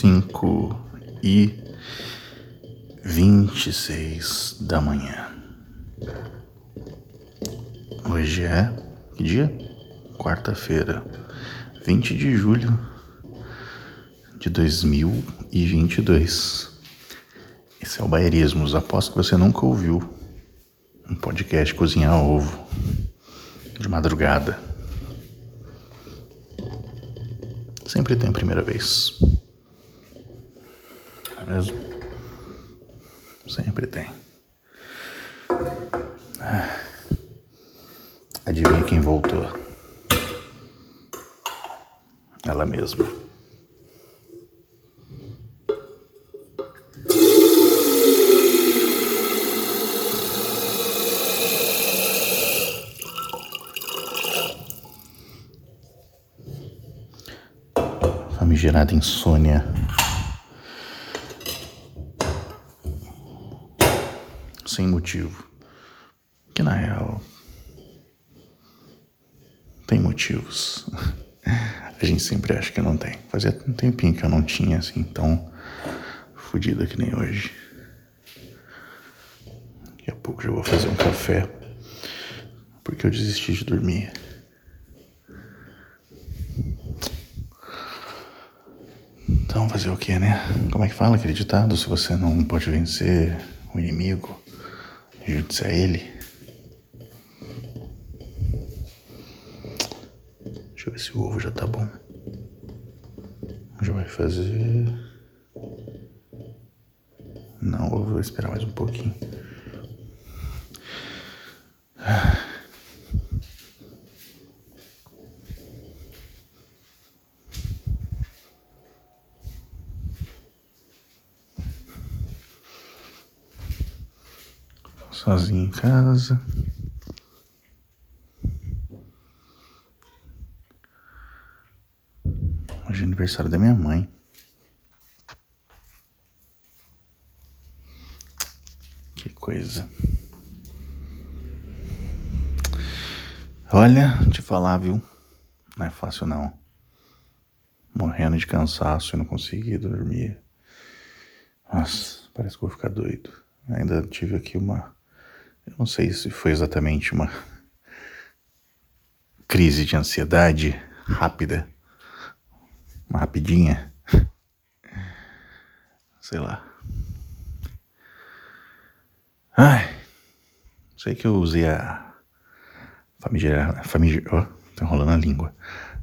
cinco e vinte e seis da manhã. Hoje é que dia? Quarta-feira, 20 de julho de 2022. Esse é o Baerismos. Aposto que você nunca ouviu um podcast cozinhar ovo de madrugada. Sempre tem primeira vez. Mesmo? Sempre tem. Ah. Adivinha quem voltou? Ela mesma. famigerada insônia. Sem motivo. Que na real. Tem motivos. A gente sempre acha que não tem. Fazia um tempinho que eu não tinha assim tão fodida que nem hoje. Daqui a pouco já vou fazer um café. Porque eu desisti de dormir. Então, fazer o que, né? Como é que fala aquele ditado? Se você não pode vencer o inimigo, ajude-se a ele. Deixa eu ver se o ovo já tá bom. Já vai fazer. Não, ovo vou esperar mais um pouquinho. Sozinho em casa. Hoje é aniversário da minha mãe. Que coisa. Olha, te falar, viu? Não é fácil não. Morrendo de cansaço e não consegui dormir. Nossa, parece que vou ficar doido. Ainda tive aqui uma eu não sei se foi exatamente uma crise de ansiedade rápida, uma rapidinha. Sei lá. Ai, sei que eu usei a famigerada, famiger, oh, tô enrolando a língua,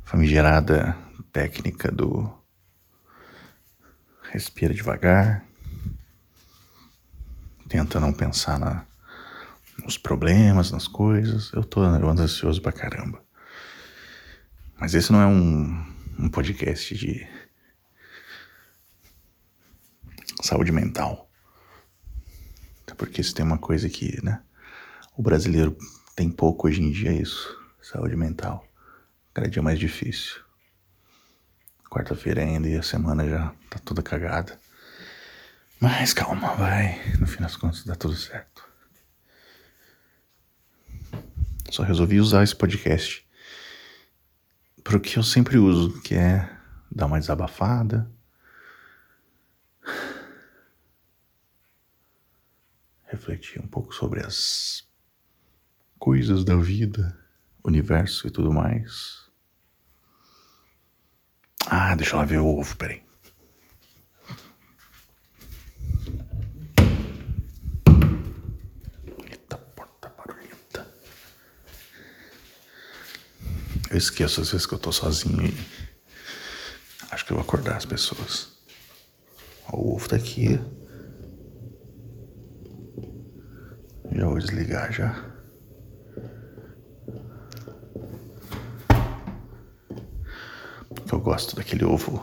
famigerada técnica do respira devagar, tenta não pensar na nos problemas, nas coisas. Eu tô ansioso pra caramba. Mas esse não é um, um podcast de saúde mental. Até porque se tem uma coisa que, né? O brasileiro tem pouco hoje em dia é isso. Saúde mental. Cada dia mais difícil. Quarta-feira ainda e a semana já tá toda cagada. Mas calma, vai. No fim das contas dá tudo certo. Só resolvi usar esse podcast para o que eu sempre uso, que é dar uma desabafada. Refletir um pouco sobre as coisas da vida, universo e tudo mais. Ah, deixa eu lá ver o ovo, peraí. Eu esqueço às vezes que eu tô sozinho e acho que eu vou acordar as pessoas. O ovo tá aqui. Já vou desligar já. Eu gosto daquele ovo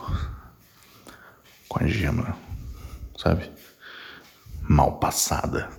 com a gema, sabe? Mal passada.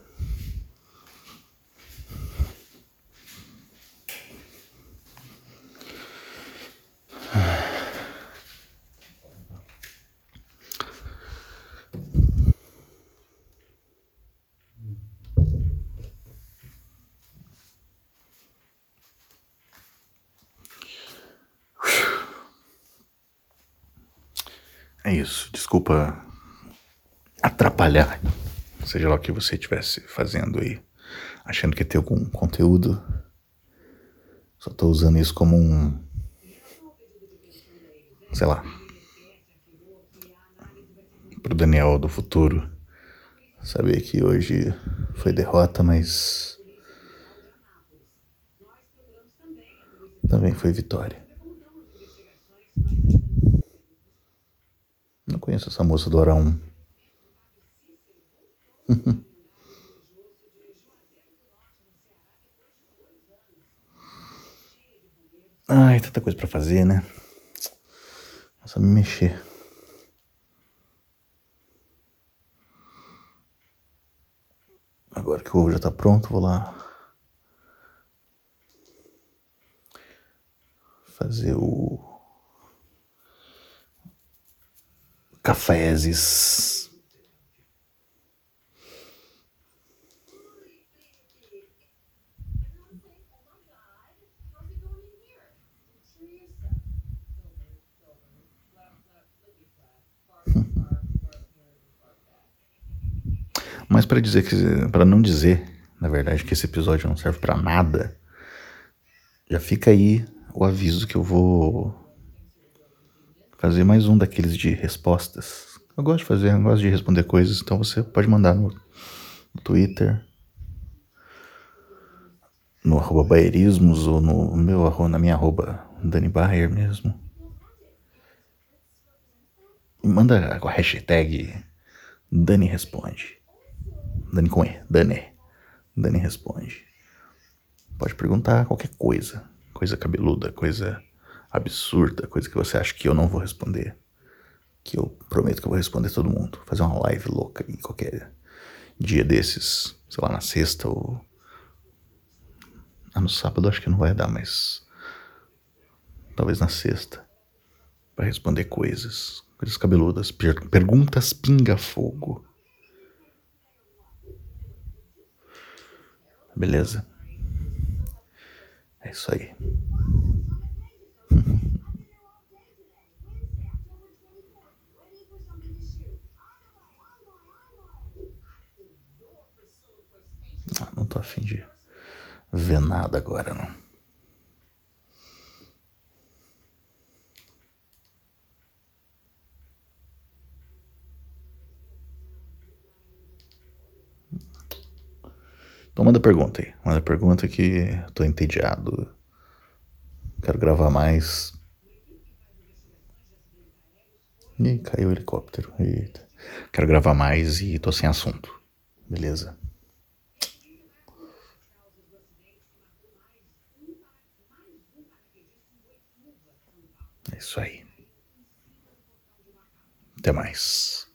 É isso. Desculpa atrapalhar, seja lá o que você estivesse fazendo aí, achando que ter algum conteúdo. Só tô usando isso como um. Sei lá. Pro Daniel do futuro. Saber que hoje foi derrota, mas. Também foi vitória. Não conheço essa moça do Arão. Ai, tanta coisa pra fazer, né? É só me mexer. Agora que o ovo já tá pronto, vou lá fazer o cafézes. Mas para dizer que para não dizer, na verdade, que esse episódio não serve para nada, já fica aí o aviso que eu vou fazer mais um daqueles de respostas. Eu gosto de fazer, eu gosto de responder coisas, então você pode mandar no, no Twitter, no arroba baerismos ou no meu na minha arroba Dani Bayer mesmo. Manda com a hashtag Dani Responde. Dani com E, Dani. Dani Responde. Pode perguntar qualquer coisa. Coisa cabeluda, coisa absurda, coisa que você acha que eu não vou responder, que eu prometo que eu vou responder todo mundo. Fazer uma live louca em qualquer dia desses, sei lá, na sexta ou. Ah, no sábado acho que não vai dar, mas. Talvez na sexta. Para responder coisas. Coisas cabeludas. Per perguntas pinga-fogo. Beleza? É isso aí. Não tô afim de ver nada agora, não. Então manda pergunta aí. Manda pergunta que tô entediado. Quero gravar mais. Ih, caiu o helicóptero. Eita. Quero gravar mais e tô sem assunto. Beleza? É isso aí. Até mais.